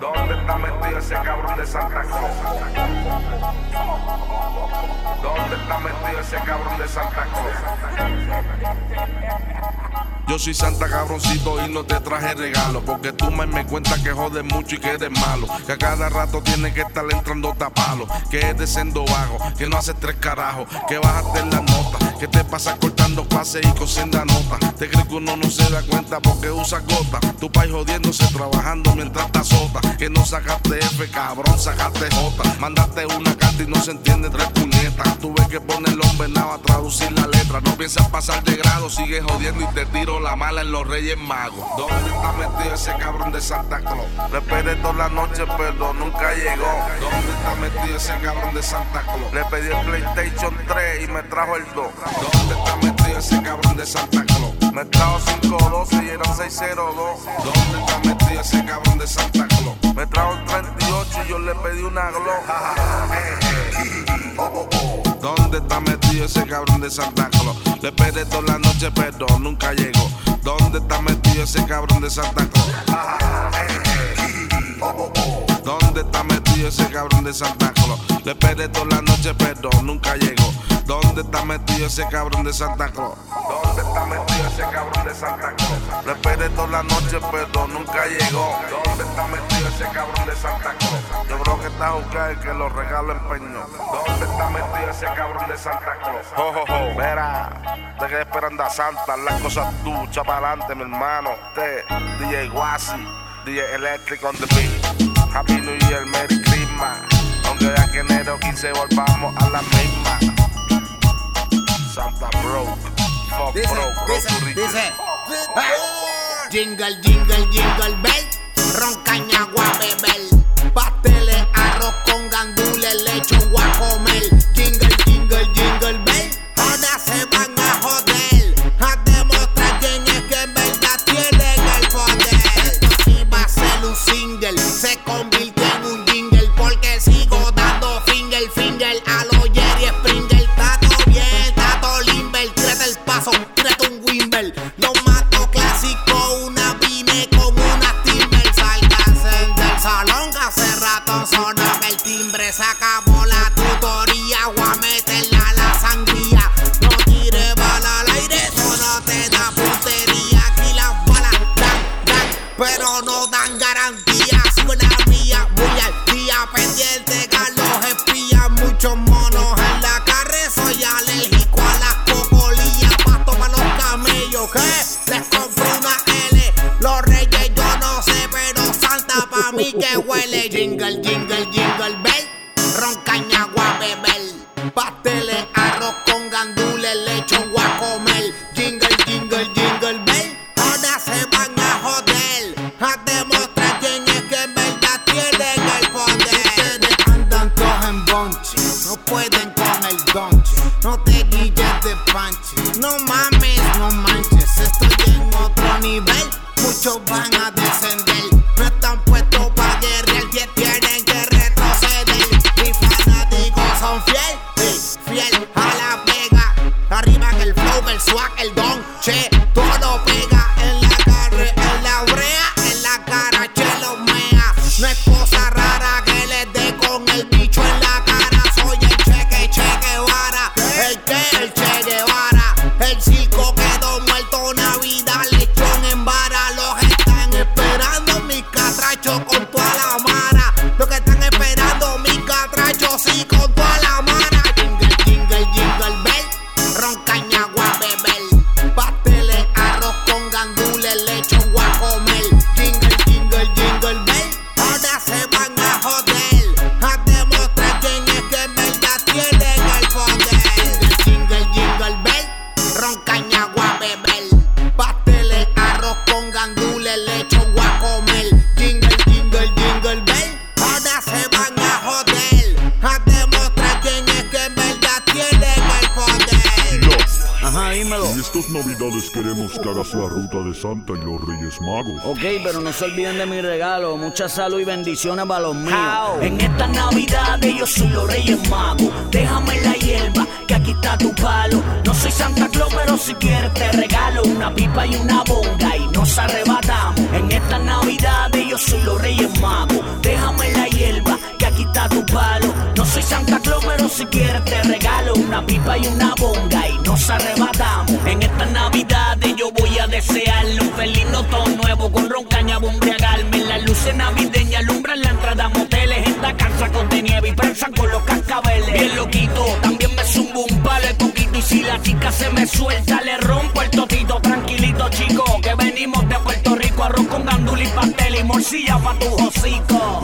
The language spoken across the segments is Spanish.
¿Dónde está metido ese cabrón de Santa Claus? ¿Dónde está metido ese cabrón de Santa Claus? Yo soy Santa cabroncito y no te traje regalo. Porque tú me, me cuentas que jodes mucho y que eres malo. Que a cada rato tienes que estar entrando tapalo. Que es de sendo bajo, que no haces tres carajos. Que bajaste la nota, que te pasas cortando clases y cosiendo nota. Te crees que uno no se da cuenta porque usa gota. Tu país jodiéndose trabajando mientras te azota. Que no sacaste F, cabrón, sacaste J. Mandaste una carta y no se entiende tres puñetas. Tuve que poner los venados a traducir la letra. No piensas pasar de grado, sigue jodiendo y te tiro la mala en los Reyes Magos. ¿Dónde está metido ese cabrón de Santa Claus? Le esperé toda la noche, pero nunca llegó. ¿Dónde está metido ese cabrón de Santa Claus? Le pedí el PlayStation 3 y me trajo el 2. ¿Dónde está metido ese cabrón de Santa Claus? Me trajo 512 y eran 602. ¿Dónde está metido ese cabrón de Santa Claus? Me trajo el 38 y yo le pedí una Glock. ¿Dónde está metido ese cabrón de Santa Claus? Le esperé toda la noche, pero nunca llegó. ¿Dónde está metido ese cabrón de Santa Claus? ¿Dónde está metido ese cabrón de Santa Claus? Le esperé toda la noche, pero nunca llegó. ¿Dónde está metido ese cabrón de Santa Claus? ¿Dónde está metido ese cabrón de Santa Claus? Le esperé toda la noche, pero nunca llegó. ¿Dónde está metido ese cabrón de Santa Claus? Yo creo que está a buscar el que los regalo empeñó. ¿Dónde está metido ese cabrón de Santa Claus? Jo, jo, jo. Mira, te quedé esperando a Santa, las cosas tú, para adelante, mi hermano. Te, DJ Guasi, DJ Electric on the beat. Happy New Year, Merry Christmas. Aunque de aquí enero 15 volvamos a la misma. Santa Broke, fuck Dice, dice, dice. Ah. Jingle, jingle, jingle bell. Roncaña, bebel. Pasteles, arroz con gandules, leche, guacomel. Jingle, jingle, jingle bell. Ahora se van a joder. A demostrar quién es que en verdad tienen el poder. Esto sí va a ser un single. Se convirtió un wimble. Swag, el don, che, Ok, pero no se olviden de mi regalo. Mucha salud y bendiciones para los míos. En esta Navidad yo soy los Reyes Magos. Déjame la hierba, que aquí está tu palo. No soy Santa Claus, pero si quieres te regalo una pipa y una bonga y nos arrebatamos. En esta Navidad yo soy los Reyes Magos. Déjame la hierba, que aquí está tu palo si quieres te regalo una pipa y una bonga y nos arrebatamos. En esta Navidad yo voy a desearle un feliz notón nuevo con roncaña bombriagarme. Las luces navideñas alumbran la entrada a moteles. En la casa con de nieve y prensan con los cascabeles. Bien loquito, también me zumbo un palo de poquito y si la chica se me suelta le rompo el totito. Tranquilito chico, que venimos de Puerto Rico, arroz con gandul y pastel y morcilla pa' tu hocico.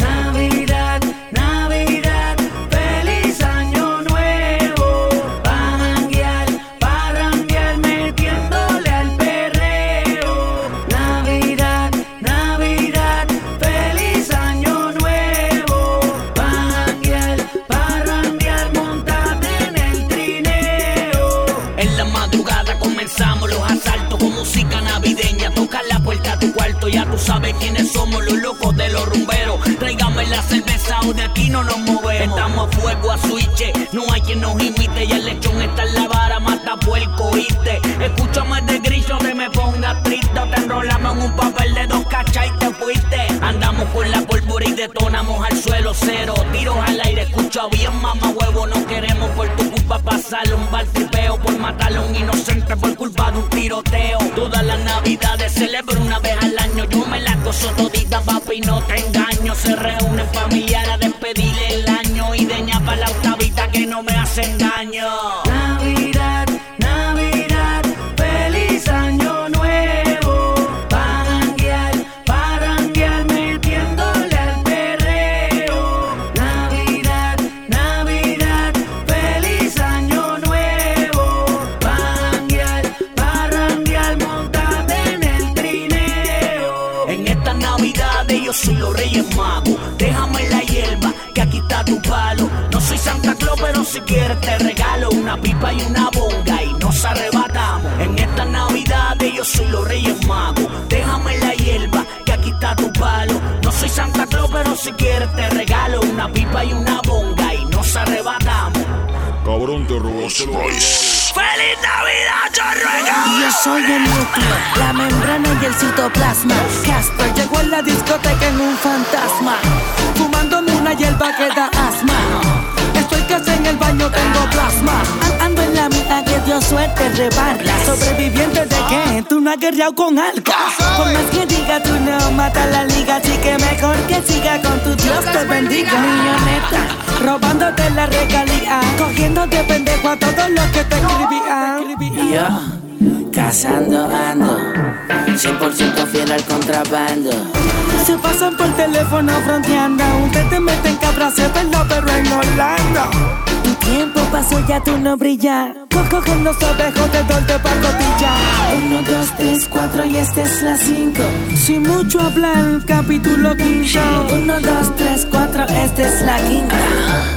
Sabes quiénes somos los locos de los rumberos. Tráigame la cerveza o de aquí no nos movemos. Estamos a fuego a switch, no hay quien nos imite. Y el lechón está en la vara, mata puerco, ¿oíste? Escúchame de grillo que me ponga triste. Te enrolamos en un papel de dos cachas y te fuiste. Andamos con la pólvora y detonamos al suelo cero. Tiros al aire, escucha bien, mamá huevo. No queremos por tu culpa pasarle un bar. Por matarle a un inocente por culpa de un tiroteo. Todas las navidades celebro todita, papi, no te engaño. Se reúnen familiares a despedirle el año y de para la octavita que no me hacen daño. Cabrón, te robaste ¡Feliz Navidad, chorrega! Yo soy el núcleo, la membrana y el citoplasma. Casper llegó en la discoteca en un fantasma. Fumándome una hierba que da asma en el baño tengo plasma. Ando en la mitad que Dios suerte rebarla. Sobreviviente de que tú no has guerreado con algo. Por más que diga, tú no matas la liga. Así que mejor que siga con tu Dios te bendiga. Milloneta, robándote la regalía. Cogiendo de pendejo a todos los que te escribían. Yo, cazando ando. 100% fiel al contrabando. Se pasan por teléfono fronteando. Usted te mete en cabra, se pero en Orlando. Tiempo pasó, ya tú no brillas. Cogen los ovejos de donde pacotilla. Uno, dos, tres, cuatro y esta es la cinco. Sin mucho hablar, capítulo quinto. Uno, dos, tres, cuatro, esta es la quinta.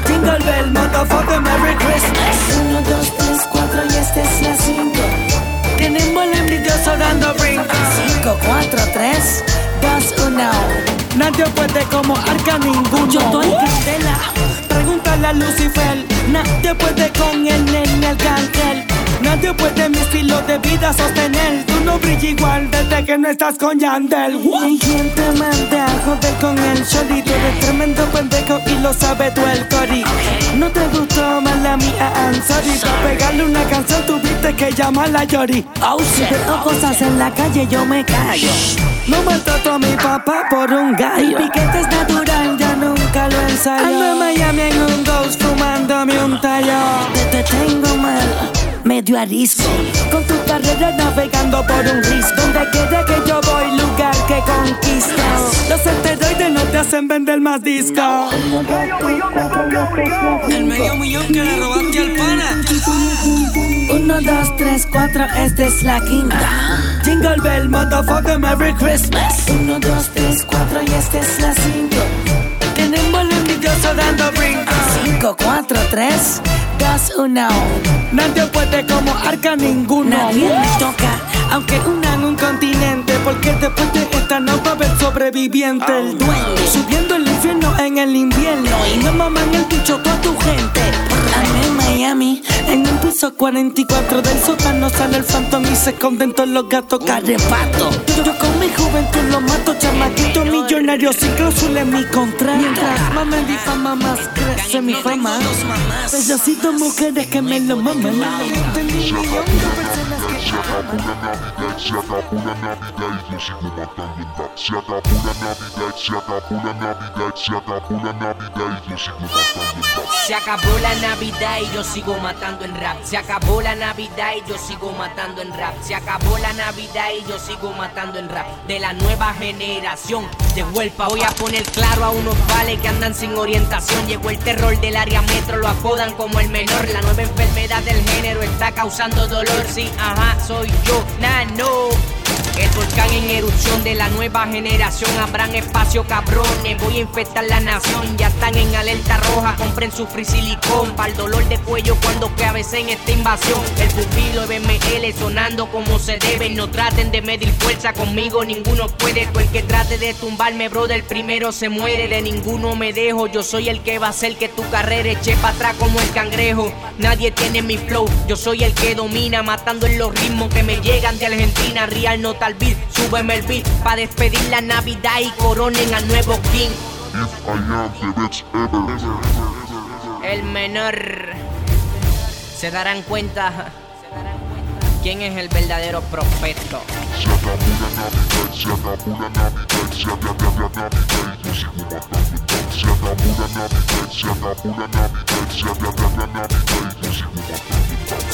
Jingle bell, motherfucker, Merry Christmas. Uno, dos, tres, cuatro y esta es la cinco. Tenemos el envidioso dando brinco. 5, 4, 3, 2, 1. Nadie puede como arca ninguno. Yo doy candela. Pregúntale a Lucifer. Nadie puede con el nene arcángel. Nadie puede mi estilo de vida sostener. Tú no brillas igual desde que no estás con Yandel. ¿Y quién te manda a joder con el chorito? Eres tremendo pendejo y lo sabe tú el cori. No te gustó más la mía, I'm sorry. Para pegarle una canción tuviste que llamar a Yori. Oh, si veo cosas en la calle yo me callo. No maltrato a mi papá por un gallo. Mi piquete es natural, ya nunca lo ensayo. Ando en Miami en un ghost fumándome un tallo. Te, te tengo mal medio arisco. Con tu carrera navegando por un risco. Donde quiera que yo voy, lugar que conquisto. Los esteroides no te hacen vender más disco. El medio millón que le robaste al pana. Uno, dos, tres, cuatro, esta es la quinta. Jingle bell, motherfucker, Merry Christmas. Uno, dos, tres, cuatro y esta es la cinco. Tenemos el envidioso dando brinco. Cinco, cuatro, tres. 2, Nadie puede como arca ninguno. Nadie me toca, aunque una en un continente. Porque después de esta no va a haber sobreviviente. El duende subiendo el infierno en el invierno. Y no maman el bicho toda tu gente. en Miami, piso 44 del sótano sale el phantom y se esconden todos los gatos carrepato. Yo con mi juventud lo mato, chamaquito millonario sin cláusula en mi contrato. Mientras más me difama, más crece mi fama. Necesito mujeres que me lo maman. Se acabó la Navidad, y yo sigo matando en rap. Se acabó la Navidad, se acabó la Navidad, se acabó la Navidad y yo sigo matando en rap. Se acabó la Navidad y yo sigo matando en rap. Se acabó la Navidad y yo sigo matando en rap. Se acabó la Navidad y yo sigo matando en rap. De la nueva generación de Huelpa voy a poner claro a unos vales que andan sin orientación. Llegó el terror del área metro, lo apodan como el menor. La nueva enfermedad del género está causando dolor. Sí, ajá, soy yo, Nano. El volcán en erupción de la nueva generación. Habrán espacio cabrones. Voy a infectar la nación. Ya están en alerta roja. Compren su free silicón. Para el dolor de cuello cuando en esta invasión. El pupilo BML sonando como se debe. No traten de medir fuerza conmigo. Ninguno puede. Tú el que trate de tumbarme, brother, primero se muere. De ninguno me dejo. Yo soy el que va a hacer que tu carrera eche para atrás como el cangrejo. Nadie tiene mi flow. Yo soy el que domina. Matando en los ritmos que me llegan de Argentina. Real no tal beat, súbeme el beat pa' despedir la Navidad y coronen al nuevo King. If I am the best ever. El menor. Se darán cuenta quién es el verdadero profeta. Se acabó la Navidad, se acabó la Navidad, se acabó la Navidad y yo sigo matando.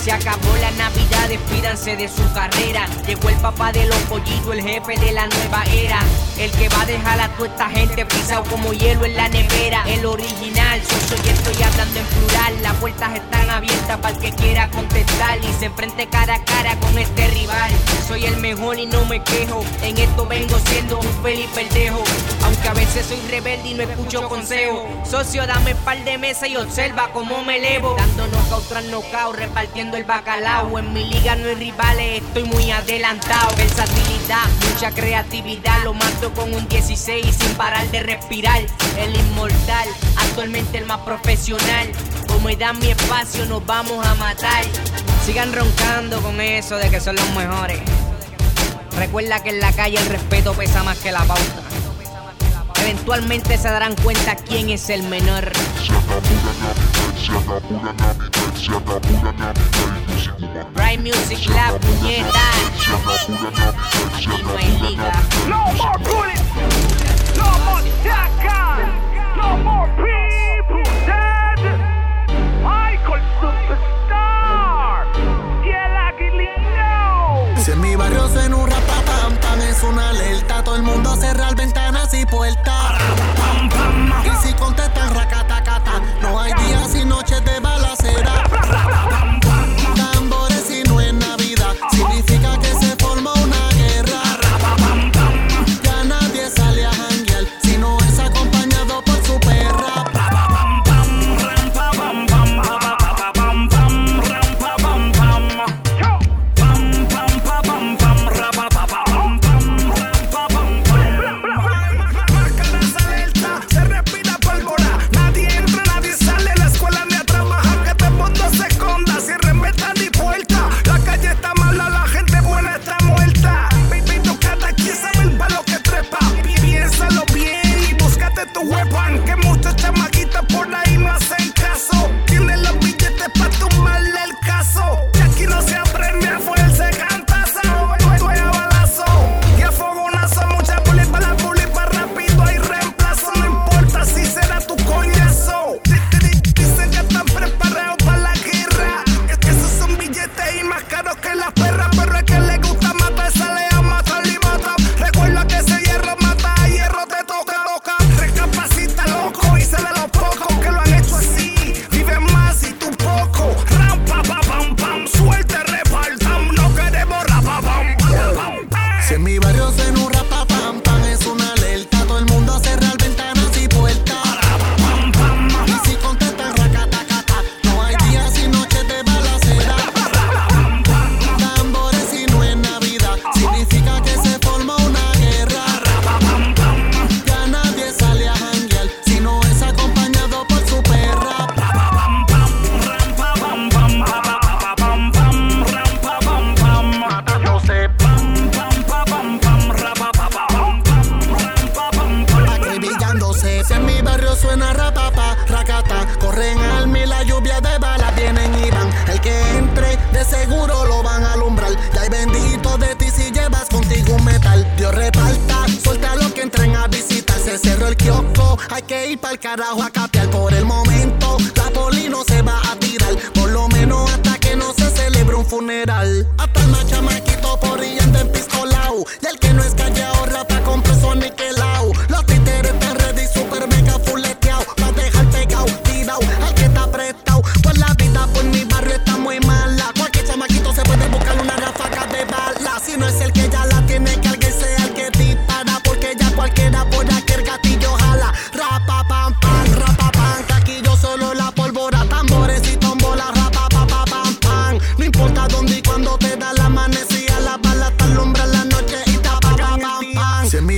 Se acabó la Navidad, yo despídanse de su carrera. Llegó el papá de los pollitos, el jefe de la nueva era. El que va a dejar a toda esta gente pisado como hielo en la nevera. El original, soy y estoy hablando en plural. Las puertas están abiertas para el que quiera contestar y se enfrente cara a cara con este rival. Soy el mejor y no me quejo. En esto vengo siendo un feliz perdejo. Aunque a veces soy rebelde y no escucho consejo. Socio, dame par de mesa y observa cómo me elevo. Dando knockout tras knockout, repartiendo el bacalao. En mi liga no hay rivales, estoy muy adelantado. Versatilidad, mucha creatividad. Lo mato con un 16 sin parar de respirar. El inmortal, actualmente el más profesional. Como me dan mi espacio, nos vamos a matar. Sigan roncando con eso de que son los mejores. Recuerda que en la calle el respeto pesa más que la pauta. Eventualmente se darán cuenta quién es el menor. Se se se. Bright Music Lab, puñeta. Se se Aquí no hay liga. No more bullets, no more shotguns, no more people dead. Michael Superstar, y el Aguilino. Si en mi barrio suena un pam es una alerta, todo el mundo cerra ventanas y puertas. Y si contestan racatacata, no hay días y noches de balacera.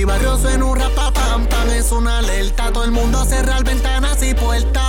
barrio suena un rapapam pam. Es una alerta, todo el mundo a cerrar ventanas y puertas.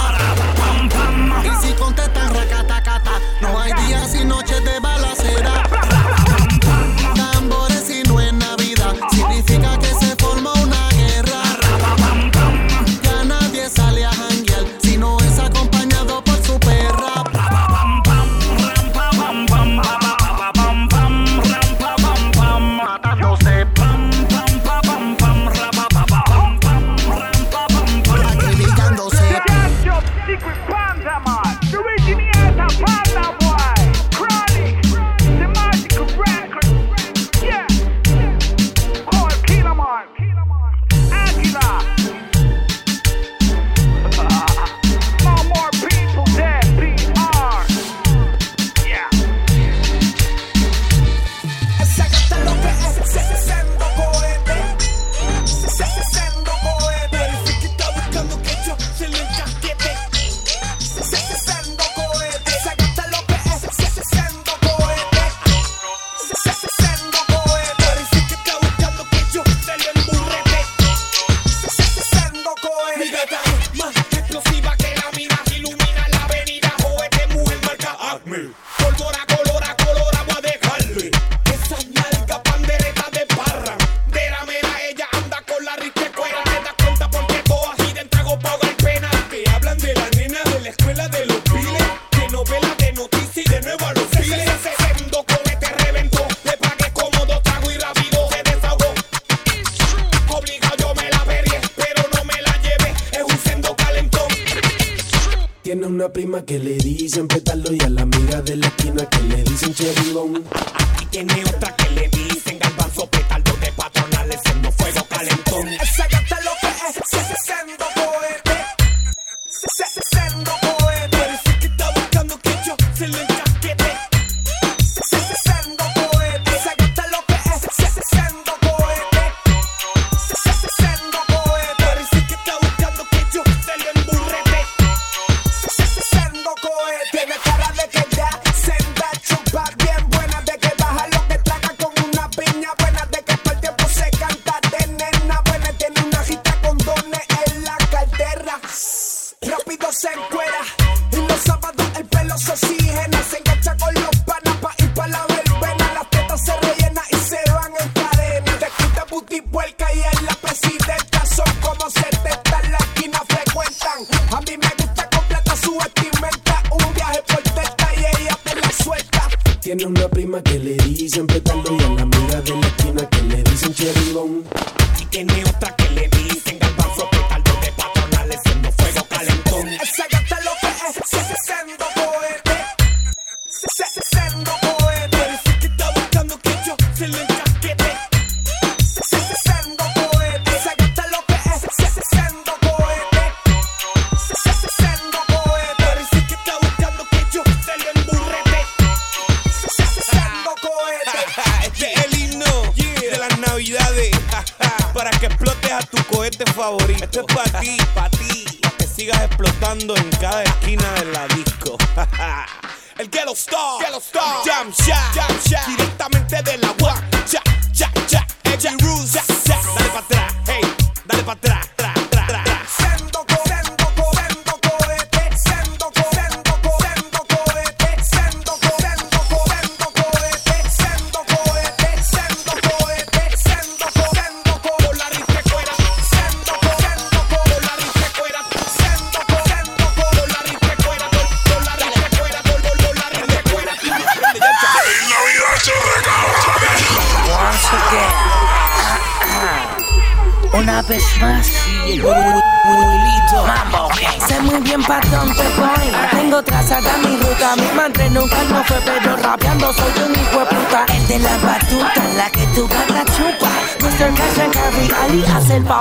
shot.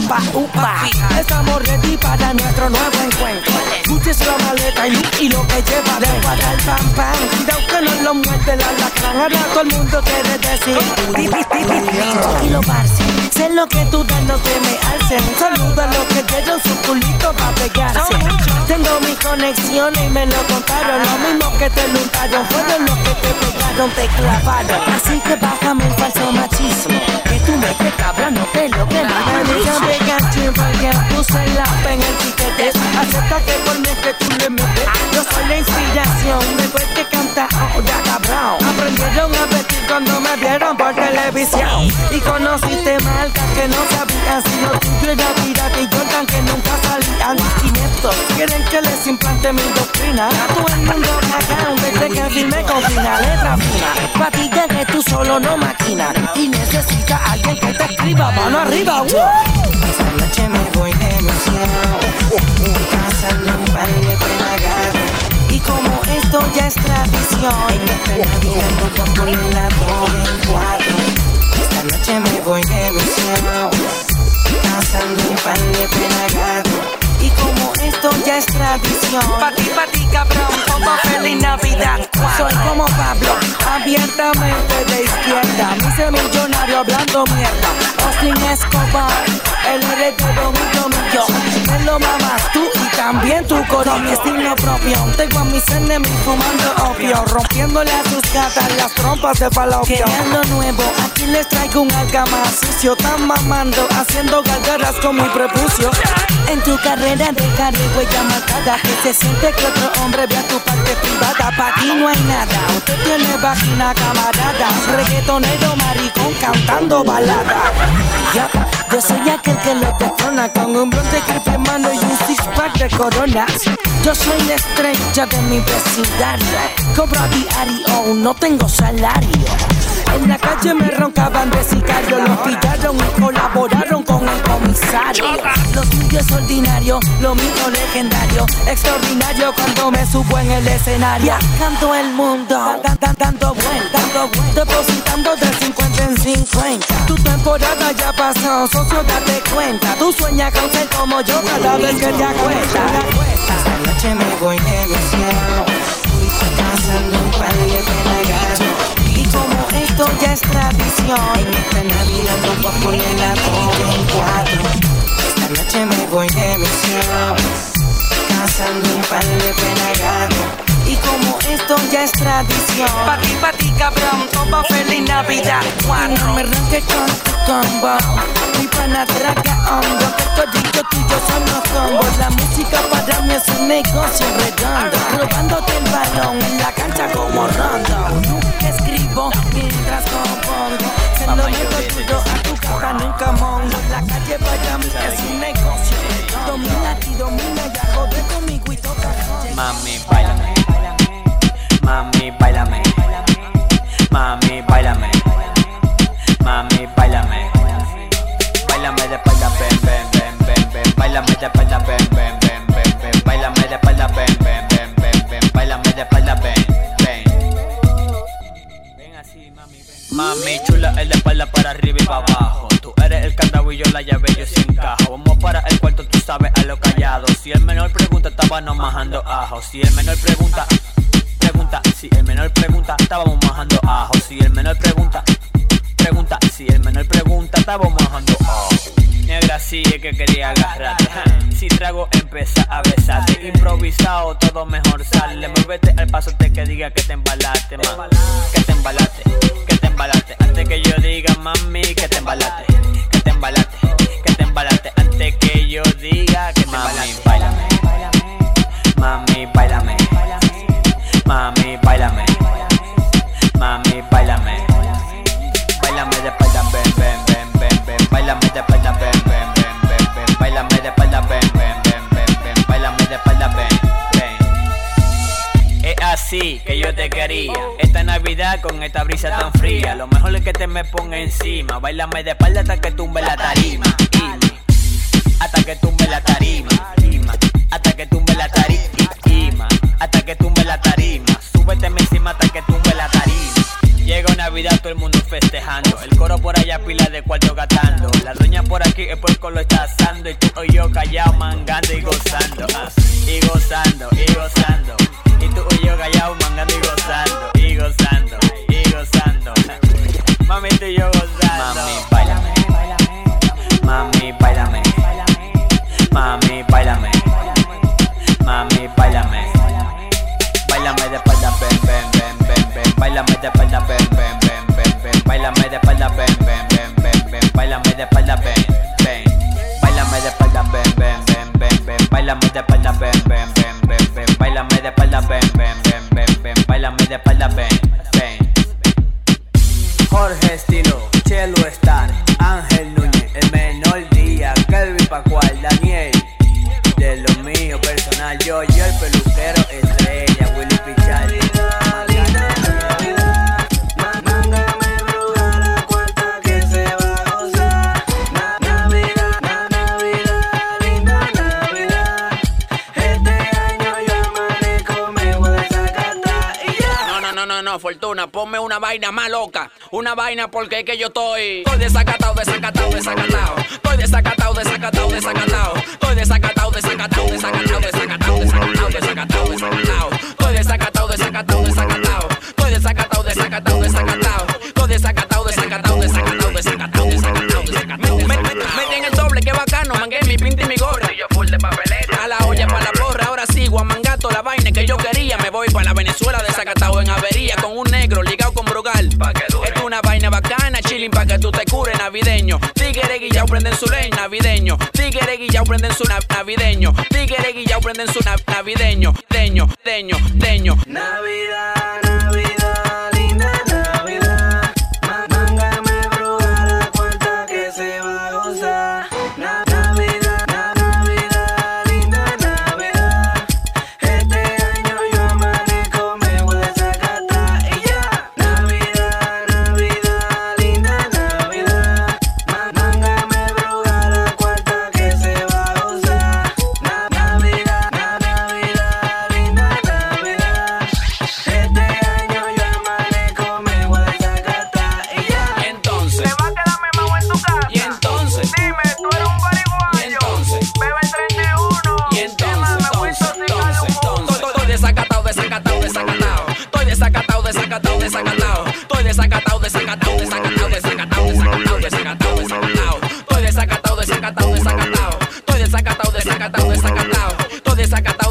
Papá upa. Estamos ready para nuestro nuevo encuentro. Escuches la maleta y, y lo que lleva de para el pam pam. Cuidado que no lo muerde la lacran. Ahora todo el mundo quiere decir. Tranquilo, parce. Sé lo que tú das, no te me alcen. Un saludo a los que dieron su culito para pegarse. Tengo mi conexión y me lo contaron. Lo mismo que te luntaron, fueron los que te pegaron, te clavaron. Así que bájame el falso machismo. Tú me te cabrón, no te lo que me Pikachu porque puse la P en el piquete. Acepta que por mí que le metes. Yo soy la inspiración, después que canta ahora cabrón. Aprendieron a vestir cuando me vieron por televisión. Y conociste marcas que no sabían si lo tuyo era pirata y Jordan que nunca salían. Ineptos, quieren que les implante mi doctrina. A todo el mundo cagao desde que firme con fina letra fina. Que tú solo no maquina. Y necesita alguien que te escriba mano arriba. Me voy de misión. Cazando un par de pelagados. Y como esto ya es tradición, de de pa' ti, pa' ti, cabrón, como feliz Navidad. Soy como Pablo, abiertamente de izquierda. Me hice millonario hablando mierda. Austin Escobar, el heredero mío, mío. Me lo mamas tú y también tu coro, mi estilo propio. Tengo a mis enemigos fumando opio, rompiéndole a sus gatas las trompas de falopio. Creando nuevo, aquí les traigo un alga más sucio. Tan mamando, haciendo gargaras con mi prepucio. En tu carrera de carne huella marcada Que se siente que otro hombre vea tu parte privada. Pa' ti no hay nada, usted tiene vagina camarada. Reggaetonero maricón cantando balada. Yo, soy aquel que lo detona Con un crepe en mano y un six de coronas. Yo soy la estrella de mi vecindario. Cobro a diario, no tengo salario en la calle me roncaban de sicario, los pillaron y colaboraron con el comisario. Los tuyos ordinarios, lo mío legendario, extraordinario cuando me subo en el escenario. Canto el mundo, dan, dan, dando vueltas, dando vueltas, depositando de 50 en 50. Tu temporada ya pasó, socio, date cuenta. Tú sueñas con ser como yo cada vez que te acuestas. Esta noche me voy de misión, pasando un par de pelagatos. Como esto ya es tradición, en esta Navidad no voy a poner la en cuatro. Esta noche me voy de misión, cazando un par de pelagatos. Esto ya es tradición, pa' ti, pa' ti, cabrón, todo feliz Navidad. Cuando no me arranque con tu combo, mi pana traga hondo, que todito tuyo son los combos. La música para mí es un negocio redondo, robándote el balón en la cancha como rondo. Escribo mientras compongo, se lo meto tuyo a tu cara, nunca mongo. La calle para mí es un negocio, domina y domina y hago de conmigo y toca. Mami, bailame. Mami, bailame. Mami, bailame. Mami, bailame. Bailame de espalda, ven, ven, ven, ven, ven. Bailame de espalda, ven, ven, ven, ven, ven. Bailame de espalda, ven, ven, ven, ven, ven. Bailame de espalda, ven, ven. Ven así, mami, ven. Mami chula, el de espalda para arriba y para abajo. Tú eres el candado y yo la llave, yo sin encajo. Vamos para el cuarto, tú sabes a lo callado. Si el menor pregunta, estábamos majando ajo. Si el menor pregunta, pregunta. Si el menor pregunta, estábamos majando ajo. Si el menor pregunta, pregunta. Si el menor pregunta, estábamos majando ajo. Negra sí es que quería agarrarte. Si trago empieza a besarte. Improvisado todo mejor sale. Muévete al paso te que diga que te embalaste. Que te embalaste, que te embalaste. Antes que yo diga mami que te embalaste, Mami, bailame. Mami, bailame. Bailame de espalda, ven, ven, ven, ven, ven. Bailame de espalda, ven, ven, ven, ven, ven. Bailame de espalda, ven, ven, ven, ven, ven. Bailame de espalda, ven, ven. Es así que yo te quería. Esta Navidad con esta brisa tan fría. Lo mejor es que te me ponga encima. Bailame de espalda hasta que tumbe la tarima. Hasta que tumbe la tarima. Hasta que tumbe Navidad todo el mundo festejando. El coro por allá pila de cuarto gastando. La doña por aquí el puerco lo está asando. Y tú o yo callado ah, mangando y gozando. Y gozando, y gozando. Y tú o yo callado mangando y gozando. Y gozando, y gozando. Mami, tú y yo gozando. Mami, bailame. Mami, bailame. Mami, bailame. Vaina más loca. Una vaina porque es que yo estoy. Estoy desacatado, desacatado, desacatado. Estoy desacatado, desacatado, desacatado. Estoy desacatado, desacatado, desacatado, desacatado, desacatado, desacatado, desacatado. Estoy desacatado, desacatado, desacatado. Estoy desacatado, desacatado, desacatado. Estoy desacatado, desacatado, desacatado, desacatado, desacatado, desacatado. Me- me- Mete en el doble, qué bacano, mangué mi pinta y mi gorra. Yo full de papeleta. A la olla para la porra, ahora sigo a mangato la vaina que yo quería. Me voy para la Venezuela desacatado chilling pa' que tú te cures navideño. Tigre guillao prenden su ley navideño. Tigre guillao prenden su na- navideño. Tigre guillao prenden su na- navideño. Deño, deño, deño. Navidad, desacatado, desacatado, desacatado, desacatado,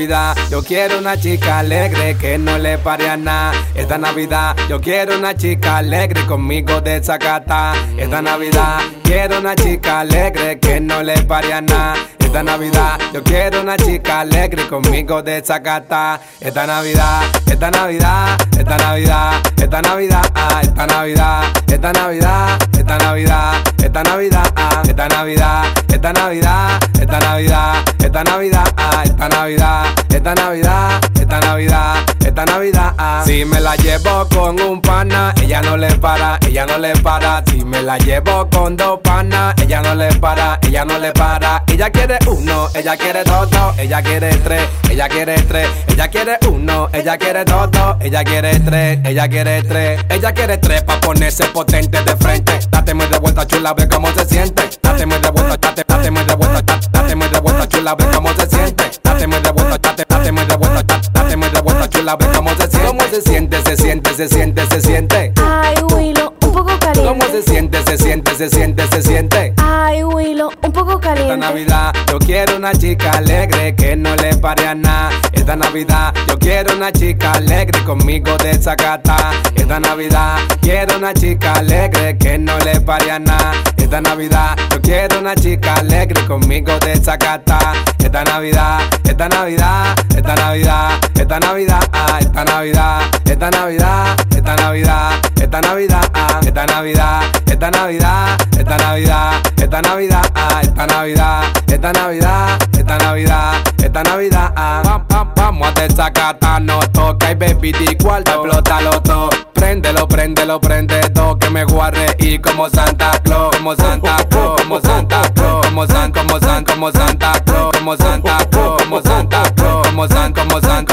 Navidad yo quiero una chica alegre que no le pare nada. Esta Navidad yo quiero una chica alegre conmigo de Zacata. Esta Navidad quiero una chica alegre que no le pare nada. Esta Navidad yo quiero una chica alegre conmigo de Zacata. Esta Navidad, esta Navidad, esta Navidad, esta Navidad, ah, esta Navidad, esta Navidad, esta Navidad, esta Navidad, ah, esta Navidad, esta Navidad, esta Navidad, esta Navidad, ah, esta Navidad, esta Navidad, esta Navidad, esta Navidad, ah. Si me la llevo con un pana, ella no le para, ella no le para. Si me la llevo con dos panas, ella no le para, ella no le para. Ella quiere uno, ella quiere dos, ella quiere tres, ella quiere tres, ella quiere uno, ella quiere dos, ella quiere tres, ella quiere tres, ella quiere tres pa' ponerse potente de frente. Dáteme de vuelta chula, ve cómo se siente. Dáteme de vuelta, date, dáteme de vuelta, date, dáteme de vuelta chula, ve cómo se siente. Dáteme de vuelta, date, dáteme de vuelta, date, dáteme de vuelta chula, ve cómo se siente. ¿Cómo se siente? Se siente, se siente, se siente. Ay, Willow, un poco caliente. ¿Cómo se siente? Se siente, se siente, se siente. Ay, Willow, un Esta. Navidad yo quiero una chica alegre que no le pare a nada. Esta Navidad yo quiero una chica alegre conmigo de Zacata. Esta Navidad quiero una chica alegre que no le pare a nada. Esta Navidad yo quiero una chica alegre conmigo de Zacata. Esta Navidad, esta Navidad, esta Navidad, esta Navidad, ah, esta Navidad, esta Navidad, esta Navidad, esta Navidad, ah, esta Navidad, esta Navidad, esta Navidad, esta Navidad, ah, esta Navidad, esta Navidad, esta Navidad, esta Navidad, ah. Vamos, vamos, a desacatarnos, toca y baby di cuarto, explótalo todo. Préndelo, préndelo, prende todo, que me guarde y como Santa Claus, como Santa Claus, como Santa Claus, como Santa, como como Santa Claus, como Santa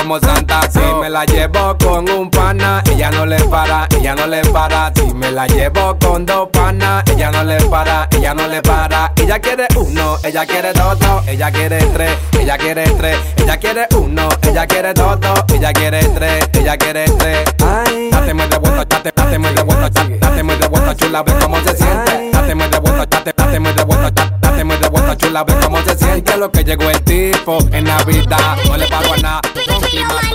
como Santa, Si me la llevo con un pana, ella no le para, ella no le para. Si me la llevo con dos panas, ella no le para, ella no le para. Ella quiere uno, ella quiere dos, dos, ella quiere tres, ella quiere tres, ella quiere uno, ella quiere dos, dos, ella quiere tres, ella quiere tres. Ay, date muy de vuelta, date, date muy de vuelta, date, date muy de vuelta, chula, ve cómo se siente. Date muy de vuelta, date, date muy de vuelta, date muy de vuelta, chula, ve cómo se siente. Lo que llegó el tipo en Navidad, no le paro a nada. feel like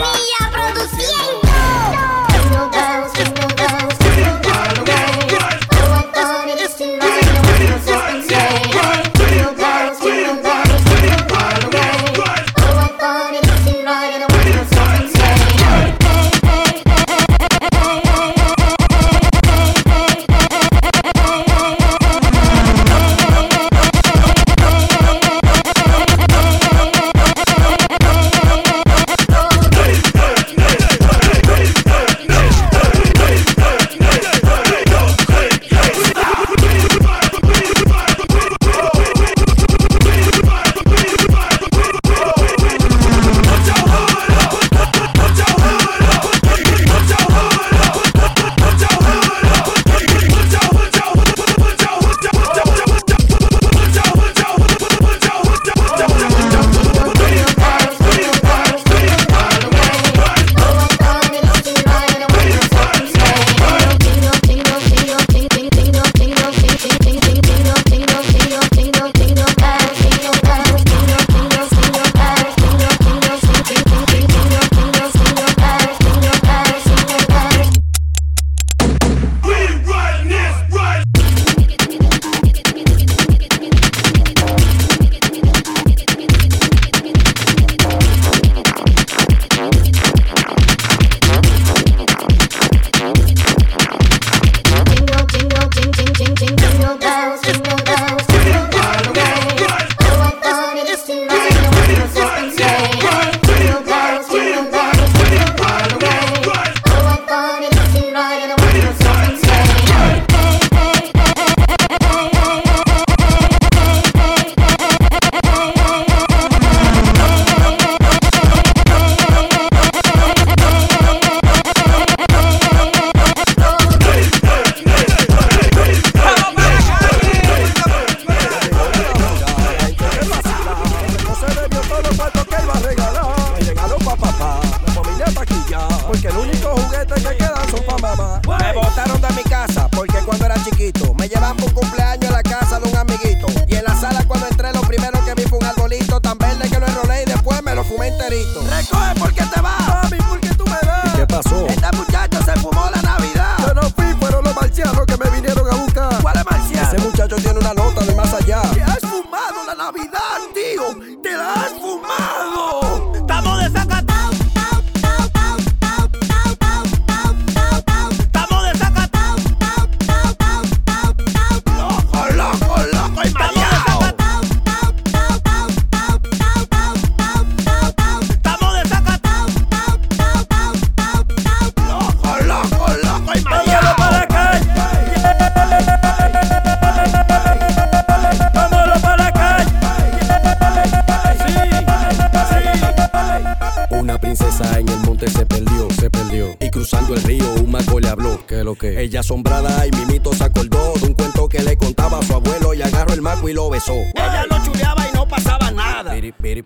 Ella asombrada y mimito se acordó de un cuento que le contaba a su abuelo y agarró el mago y lo besó. Ella lo chuleaba y no pasaba nada.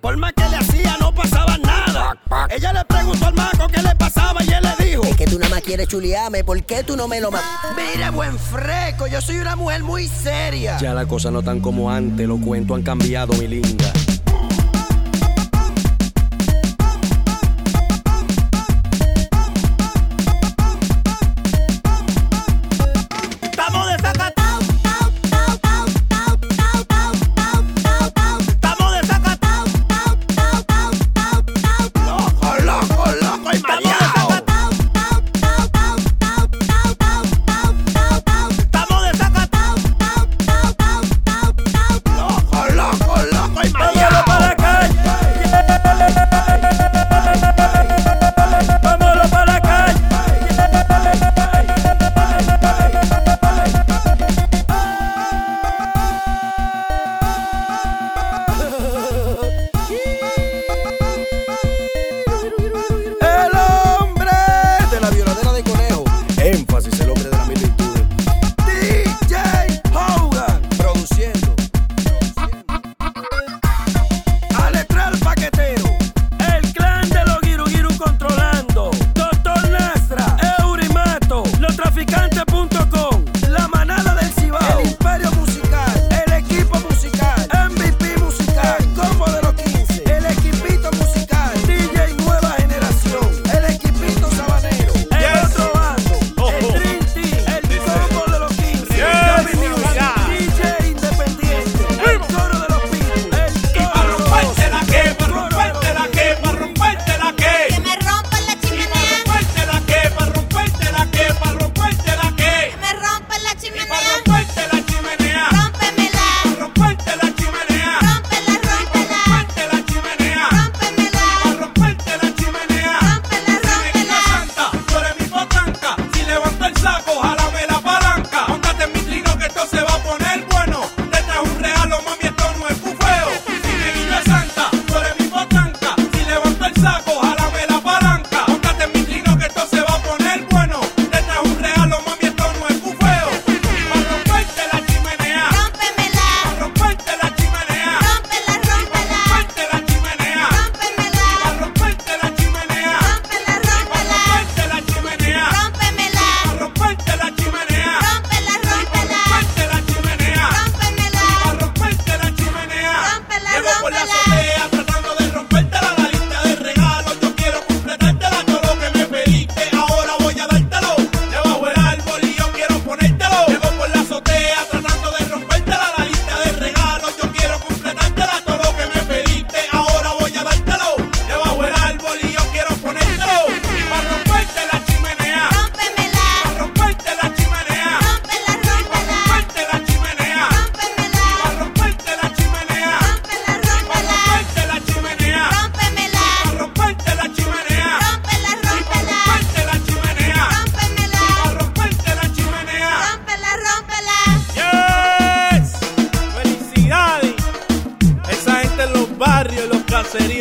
Por más que le hacía, no pasaba nada. Ella le preguntó al mago qué le pasaba y él le dijo: Es que tú nada más quieres chulearme, ¿por qué tú no me lo matas? Mire, buen fresco, yo soy una mujer muy seria. Ya las cosas no tan como antes, los cuentos han cambiado, mi linda.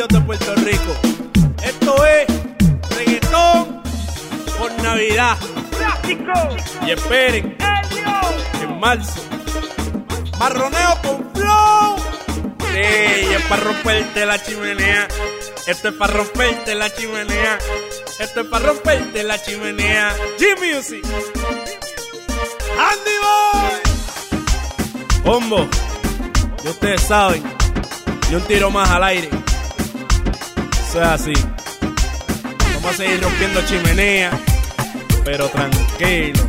De Puerto Rico. Esto es reggaetón por Navidad. Y esperen, en marzo, marroneo con flow. Sí, es para romperte la chimenea. Esto es para romperte la chimenea. Esto es para romperte la chimenea. G-Music. Andy Boy. Bombo. Y ustedes saben. Y un tiro más al aire. Eso es así. Vamos a seguir rompiendo chimenea. Pero tranquilo.